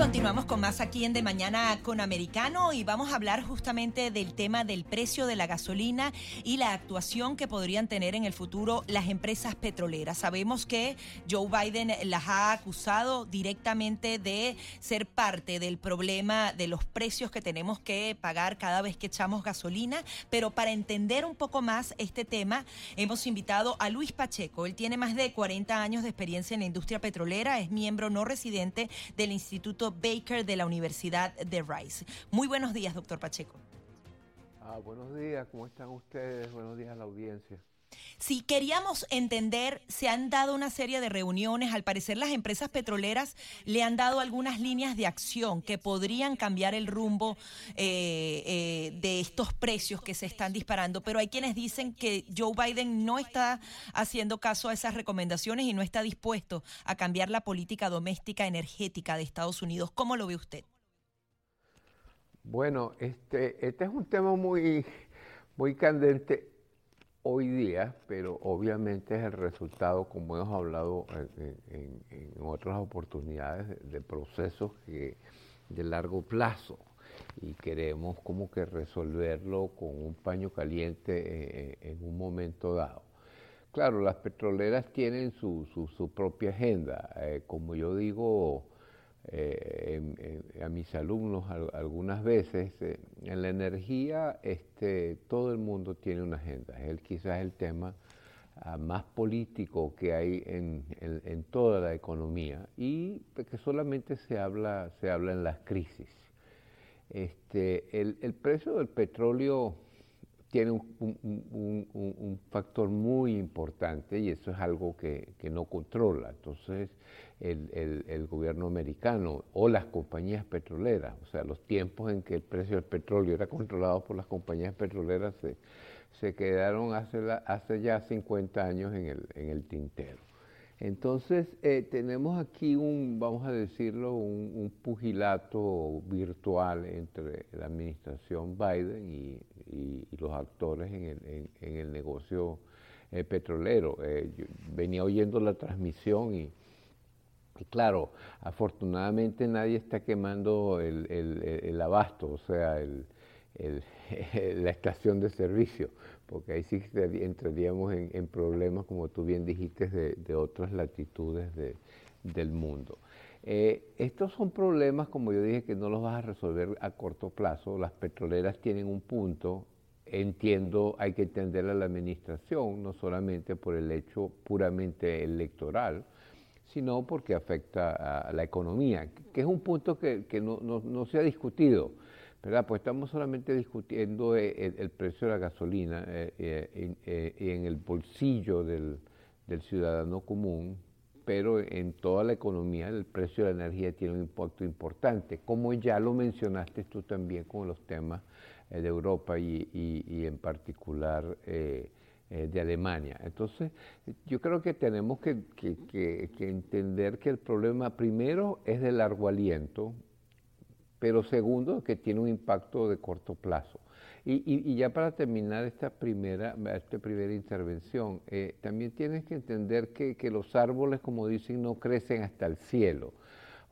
Continuamos con más aquí en De Mañana con Americano y vamos a hablar justamente del tema del precio de la gasolina y la actuación que podrían tener en el futuro las empresas petroleras. Sabemos que Joe Biden las ha acusado directamente de ser parte del problema de los precios que tenemos que pagar cada vez que echamos gasolina, pero para entender un poco más este tema hemos invitado a Luis Pacheco. Él tiene más de 40 años de experiencia en la industria petrolera, es miembro no residente del Instituto Baker de la Universidad de Rice. Muy buenos días, doctor Pacheco. Ah, buenos días, ¿cómo están ustedes? Buenos días a la audiencia. Si queríamos entender, se han dado una serie de reuniones, al parecer las empresas petroleras le han dado algunas líneas de acción que podrían cambiar el rumbo eh, eh, de estos precios que se están disparando, pero hay quienes dicen que Joe Biden no está haciendo caso a esas recomendaciones y no está dispuesto a cambiar la política doméstica energética de Estados Unidos. ¿Cómo lo ve usted? Bueno, este, este es un tema muy, muy candente hoy día, pero obviamente es el resultado, como hemos hablado en, otras oportunidades, de, procesos de largo plazo y queremos como que resolverlo con un paño caliente eh, en, un momento dado. Claro, las petroleras tienen su, su, propia agenda. Eh, como yo digo, eh, a mis alumnos algunas veces, eh, en la energía este, todo el mundo tiene una agenda, es quizás el tema ah, más político que hay en, toda la economía y que solamente se habla, se habla en las crisis. Este, el, precio del petróleo tiene un, factor muy importante y eso es algo que, que no controla. Entonces, el, gobierno americano o las compañías petroleras. O sea, los tiempos en que el precio del petróleo era controlado por las compañías petroleras se, quedaron hace, hace ya 50 años en el, en el tintero. Entonces, eh, tenemos aquí un, vamos a decirlo, un, pugilato virtual entre la administración Biden y, los actores en el, en, el negocio eh, petrolero. Eh, venía oyendo la transmisión y y claro, afortunadamente nadie está quemando el, abasto, o sea, la estación de servicio, porque ahí sí entraríamos en, problemas, como tú bien dijiste, de, otras latitudes del mundo. Eh, estos son problemas, como yo dije, que no los vas a resolver a corto plazo. Las petroleras tienen un punto, entiendo, hay que entender a la administración, no solamente por el hecho puramente electoral, sino porque afecta a la economía, que es un punto que, no, se ha discutido. ¿verdad? Pues estamos solamente discutiendo eh, el, precio de la gasolina eh, eh, en el bolsillo del, ciudadano común, pero en toda la economía el precio de la energía tiene un impacto importante, como ya lo mencionaste tú también con los temas de Europa y, en particular eh, de Alemania. Entonces, yo creo que tenemos que, entender que el problema primero es de largo aliento, pero segundo, que tiene un impacto de corto plazo. Y, ya para terminar esta primera, esta primera intervención, eh, también tienes que entender que, los árboles, como dicen, no crecen hasta el cielo.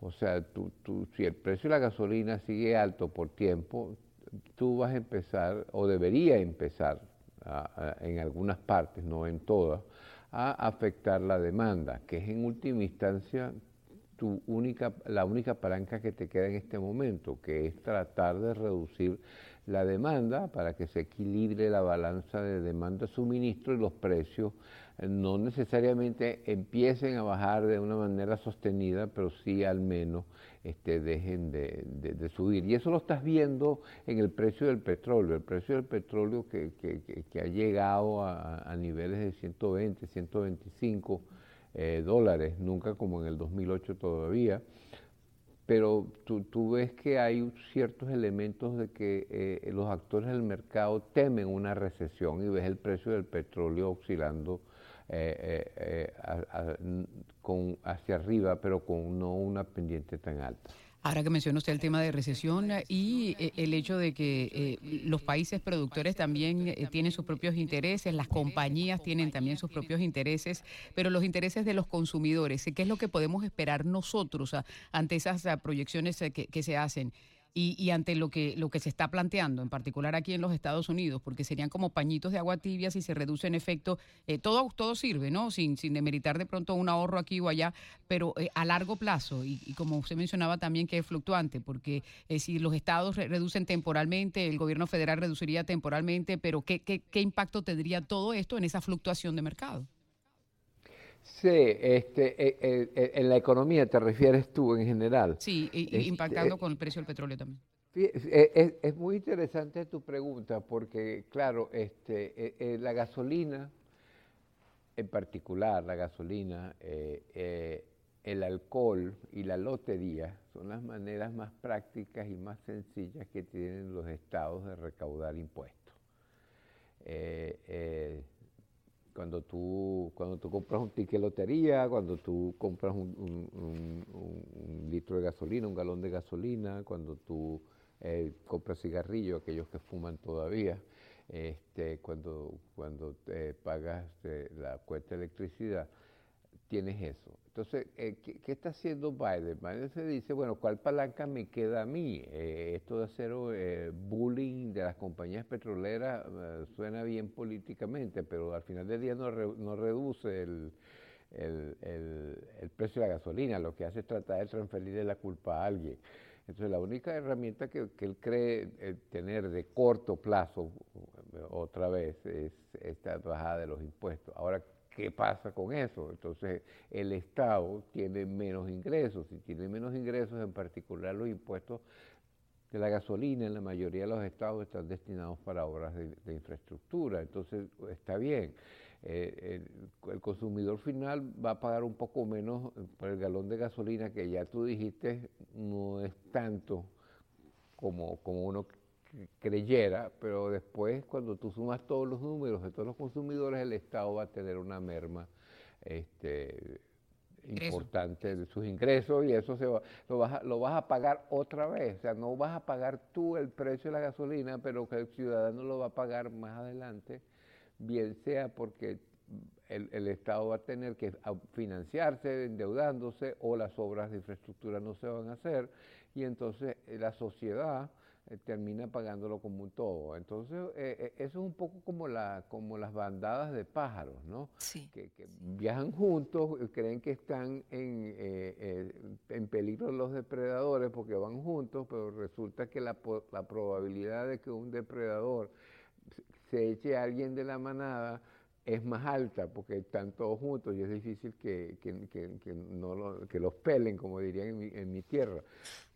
O sea, tú, si el precio de la gasolina sigue alto por tiempo, tú vas a empezar, o debería empezar, en algunas partes, no en todas, a afectar la demanda, que es en última instancia tu única, la única palanca que te queda en este momento, que es tratar de reducir la demanda para que se equilibre la balanza de demanda-suministro y los precios no necesariamente empiecen a bajar de una manera sostenida, pero sí al menos este, dejen de, subir. Y eso lo estás viendo en el precio del petróleo. El precio del petróleo que, ha llegado a, niveles de 120, 125 eh, dólares, nunca como en el 2008 todavía. Pero tú, ves que hay ciertos elementos de que eh, los actores del mercado temen una recesión y ves el precio del petróleo oscilando eh, eh, con, hacia arriba, pero con no una pendiente tan alta. Ahora que mencionó usted el tema de recesión y eh, el hecho de que eh, los países productores también eh, tienen sus propios intereses, las compañías tienen también sus propios intereses, pero los intereses de los consumidores, ¿qué es lo que podemos esperar nosotros ante esas proyecciones que se hacen? Y, ante lo que, lo que se está planteando, en particular aquí en los Estados Unidos, porque serían como pañitos de agua tibia si se reduce en efecto, eh, todo, todo sirve, ¿no? Sin, sin demeritar de pronto un ahorro aquí o allá, pero eh, a largo plazo, y, como usted mencionaba también que es fluctuante, porque eh, si los estados reducen temporalmente, el gobierno federal reduciría temporalmente, pero ¿qué, qué, qué impacto tendría todo esto en esa fluctuación de mercado? Sí, este, eh, eh, eh, en la economía te refieres tú en general. Sí, y, este, impactando con el precio del petróleo también. Es, muy interesante tu pregunta porque, claro, este, la gasolina, en particular la gasolina, el alcohol y la lotería son las maneras más prácticas y más sencillas que tienen los estados de recaudar impuestos cuando tú, cuando tú compras un ticket de lotería, cuando tú compras un, litro de gasolina, un galón de gasolina, cuando tú eh, compras cigarrillos, aquellos que fuman todavía, este, cuando, cuando te pagas eh, la cuenta de electricidad, tienes eso. Entonces, eh, ¿qué, está haciendo Biden? Biden se dice, bueno, ¿cuál palanca me queda a mí? Eh, esto de hacer eh, bullying de las compañías petroleras suena bien políticamente, pero al final del día no, no reduce el, precio de la gasolina, lo que hace es tratar de transferirle la culpa a alguien. Entonces, la única herramienta que, que él cree tener de corto plazo, otra vez, es esta bajada de los impuestos. Ahora, ¿Qué pasa con eso? Entonces, el Estado tiene menos ingresos. y tiene menos ingresos, en particular los impuestos de la gasolina, en la mayoría de los estados están destinados para obras de, infraestructura. Entonces, está bien. Eh, el, consumidor final va a pagar un poco menos por el galón de gasolina, que ya tú dijiste no es tanto como, como uno creyera, pero después cuando tú sumas todos los números de todos los consumidores, el Estado va a tener una merma este, importante de sus ingresos y eso se va, lo, vas a, lo vas a pagar otra vez. O sea, no vas a pagar tú el precio de la gasolina, pero que el ciudadano lo va a pagar más adelante, bien sea porque el, el, Estado va a tener que financiarse endeudándose o las obras de infraestructura no se van a hacer y entonces eh, la sociedad eh, termina pagándolo como un todo. Entonces, eh, eh, eso es un poco como, la, como las bandadas de pájaros, ¿no? Sí. Que, viajan juntos, creen que están en, en peligro los depredadores porque van juntos, pero resulta que la, la probabilidad de que un depredador se eche a alguien de la manada es más alta porque están todos juntos y es difícil que, que, no que los pelen, como dirían en mi, en mi tierra.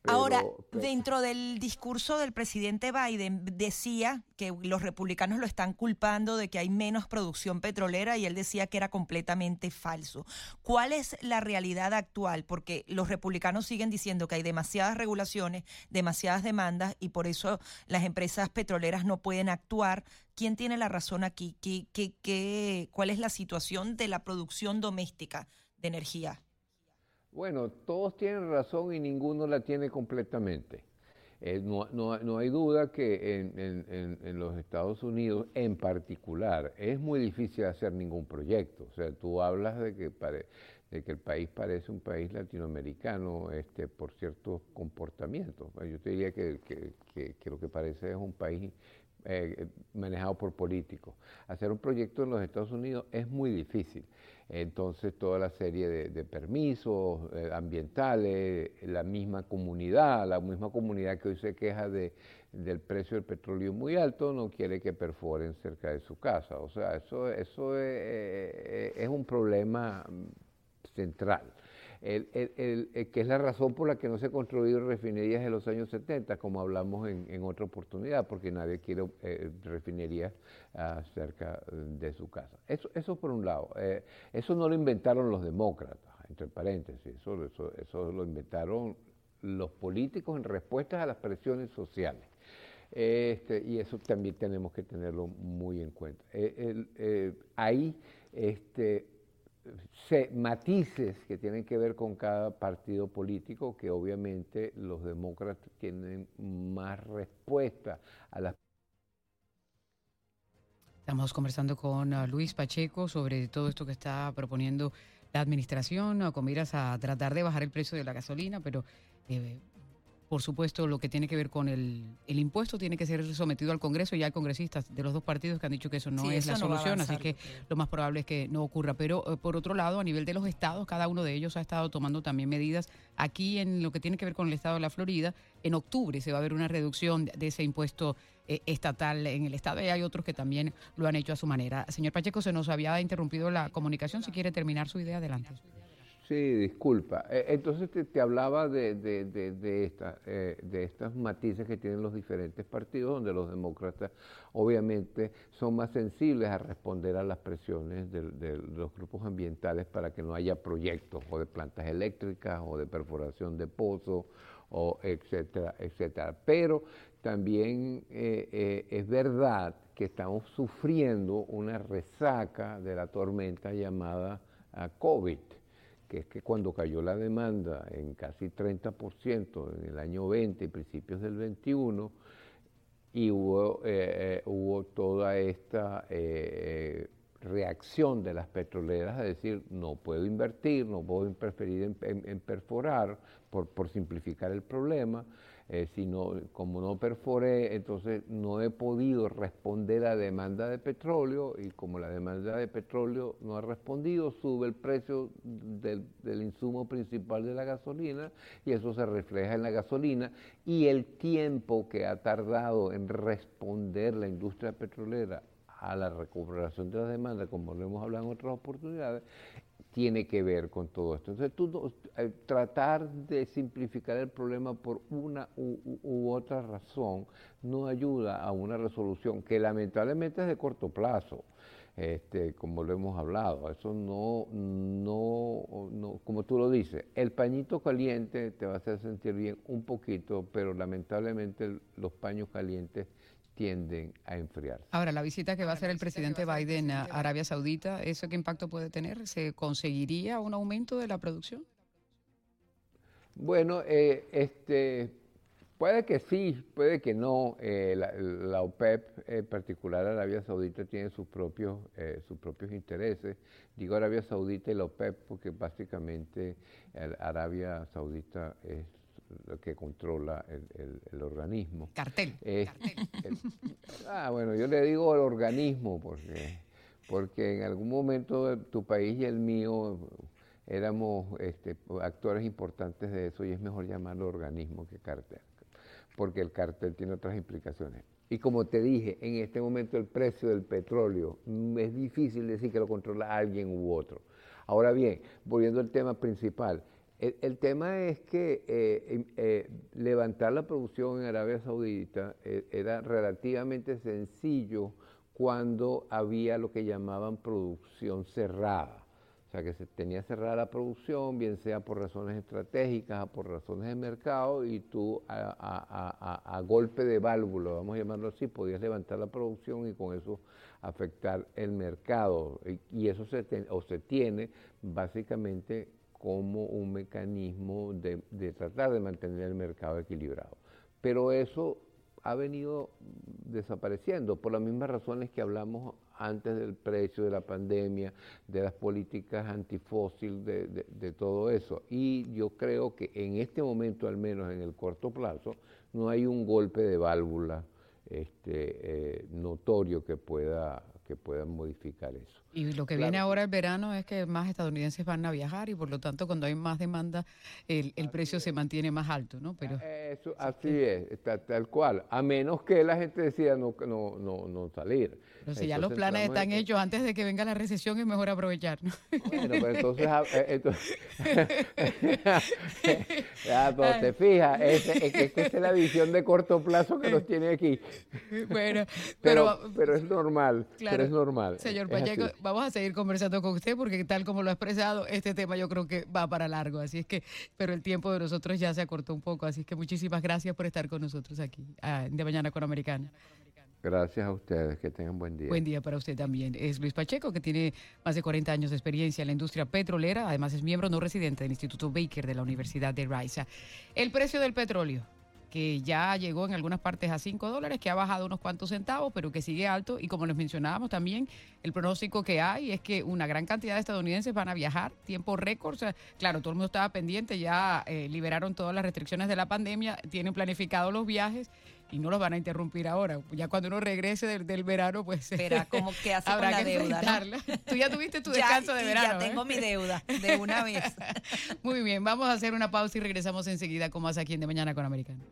Ahora, dentro del discurso del presidente Biden, decía que los republicanos lo están culpando de que hay menos producción petrolera y él decía que era completamente falso. ¿Cuál es la realidad actual? Porque los republicanos siguen diciendo que hay demasiadas regulaciones, demasiadas demandas y por eso las empresas petroleras no pueden actuar. ¿Quién tiene la razón aquí? ¿Qué, qué, qué, ¿Cuál es la situación de la producción doméstica de energía? Bueno, todos tienen razón y ninguno la tiene completamente. Eh, no, no, hay duda que en, los Estados Unidos en particular es muy difícil hacer ningún proyecto. O sea, tú hablas de que, de que el país parece un país latinoamericano este, por ciertos comportamientos. Yo te diría que, que lo que parece es un país eh, manejado por políticos. Hacer un proyecto en los Estados Unidos es muy difícil. Entonces, toda la serie de, permisos eh, ambientales, la misma comunidad, la misma comunidad que hoy se queja de, del precio del petróleo muy alto, no quiere que perforen cerca de su casa. O sea, eso, eso es, eh, es un problema central el, el, que es la razón por la que no se construyeron refinerías en los años 70, como hablamos en, otra oportunidad, porque nadie quiere eh, refinerías ah, cerca de su casa. Eso, eso por un lado. Eh, eso no lo inventaron los demócratas, entre paréntesis, eso lo inventaron los políticos en respuesta a las presiones sociales. Este, y eso también tenemos que tenerlo muy en cuenta. Eh, ahí este, matices que tienen que ver con cada partido político, que obviamente los demócratas tienen más respuesta a las Estamos conversando con uh, Luis Pacheco sobre todo esto que está proponiendo la administración uh, con miras a tratar de bajar el precio de la gasolina, pero eh, por supuesto, lo que tiene que ver con el, el, impuesto tiene que ser sometido al Congreso. Ya hay congresistas de los dos partidos que han dicho que eso no es la solución, así que lo más probable es que no ocurra. Pero eh, por otro lado, a nivel de los estados, cada uno de ellos ha estado tomando también medidas. Aquí en lo que tiene que ver con el estado de la Florida, en octubre se va a ver una reducción de ese impuesto eh, estatal en el estado y hay otros que también lo han hecho a su manera. Señor Pacheco, se nos había interrumpido la comunicación. Si quiere terminar su idea, adelante. Sí, disculpa. Eh, entonces te, hablaba de, de, de, esta, eh, de estas matices que tienen los diferentes partidos, donde los demócratas obviamente son más sensibles a responder a las presiones de, los grupos ambientales para que no haya proyectos o de plantas eléctricas o de perforación de pozos, o etcétera, etcétera. Pero también eh, es verdad que estamos sufriendo una resaca de la tormenta llamada COVID que es que cuando cayó la demanda en casi 30% en el año 20 y principios del 21, y hubo, eh, eh, hubo toda esta eh, reacción de las petroleras a decir, no puedo invertir, no puedo preferir en, perforar por, por simplificar el problema, eh, sino como no perforé, entonces no he podido responder a demanda de petróleo y como la demanda de petróleo no ha respondido, sube el precio del, del insumo principal de la gasolina y eso se refleja en la gasolina y el tiempo que ha tardado en responder la industria petrolera a la recuperación de la demanda, como lo hemos hablado en otras oportunidades, tiene que ver con todo esto. Entonces, tú, eh, tratar de simplificar el problema por una u, otra razón no ayuda a una resolución que lamentablemente es de corto plazo. Este, como lo hemos hablado, eso no, no, no, como tú lo dices, el pañito caliente te va a hacer sentir bien un poquito, pero lamentablemente los paños calientes tienden a enfriarse. Ahora, la visita que va a hacer el presidente Biden a Arabia Saudita, ¿eso qué impacto puede tener? ¿Se conseguiría un aumento de la producción? Bueno, eh, este, puede que sí, puede que no. Eh, la, OPEP, en particular Arabia Saudita, tiene sus propios, eh, sus propios intereses. Digo Arabia Saudita y la OPEP porque básicamente Arabia Saudita es que controla el, organismo. Cartel. ah, bueno, yo le digo el organismo porque, porque en algún momento tu país y el mío éramos este, actores importantes de eso y es mejor llamarlo organismo que cartel, porque el cartel tiene otras implicaciones. Y como te dije, en este momento el precio del petróleo mm, es difícil decir que lo controla alguien u otro. Ahora bien, volviendo al tema principal, el, tema es que eh, em, eh, levantar la producción en Arabia Saudita eh, era relativamente sencillo cuando había lo que llamaban producción cerrada. O sea, que se tenía cerrada la producción, bien sea por razones estratégicas o por razones de mercado, y tú a, golpe de válvula, vamos a llamarlo así, podías levantar la producción y con eso afectar el mercado. Y, eso se, o se tiene básicamente como un mecanismo de, tratar de mantener el mercado equilibrado. Pero eso ha venido desapareciendo por las mismas razones que hablamos antes del precio, de la pandemia, de las políticas antifósil, de, de, todo eso. Y yo creo que en este momento, al menos en el corto plazo, no hay un golpe de válvula este, eh, notorio que pueda, que puedan modificar eso. Y lo que viene ahora el verano es que más estadounidenses van a viajar y por lo tanto cuando hay más demanda el, el precio se mantiene más alto, ¿no? Pero eso, así es, está, tal cual, a menos que la gente decida no, no, no, no salir. Pero si ya los planes están hechos antes de que venga la recesión es mejor aprovechar, ¿no? Bueno, pues entonces, ah, eh, entonces ya, pues, te fijas, es, es, que esta es la visión de corto plazo que nos tiene aquí. Bueno, pero, pero, es normal, pero es normal. Señor Pacheco, vamos a seguir conversando con usted porque tal como lo ha expresado, este tema yo creo que va para largo, así es que, pero el tiempo de nosotros ya se acortó un poco, así es que muchísimas gracias por estar con nosotros aquí, ah, de Mañana con Americana. Gracias a ustedes, que tengan buen día. Buen día para usted también. Es Luis Pacheco, que tiene más de 40 años de experiencia en la industria petrolera, además es miembro no residente del Instituto Baker de la Universidad de Rice. El precio del petróleo que ya llegó en algunas partes a 5 dólares, que ha bajado unos cuantos centavos, pero que sigue alto. Y como les mencionábamos también, el pronóstico que hay es que una gran cantidad de estadounidenses van a viajar, tiempo récord. claro, todo el mundo estaba pendiente, ya eh, liberaron todas las restricciones de la pandemia, tienen planificados los viajes y no los van a interrumpir ahora. Ya cuando uno regrese del, verano, pues Espera, como que hace habrá con la deuda. Tú ya tuviste tu descanso de verano. Ya tengo ¿eh? mi deuda de una vez. Muy bien, vamos a hacer una pausa y regresamos enseguida con más aquí en De Mañana con Americano.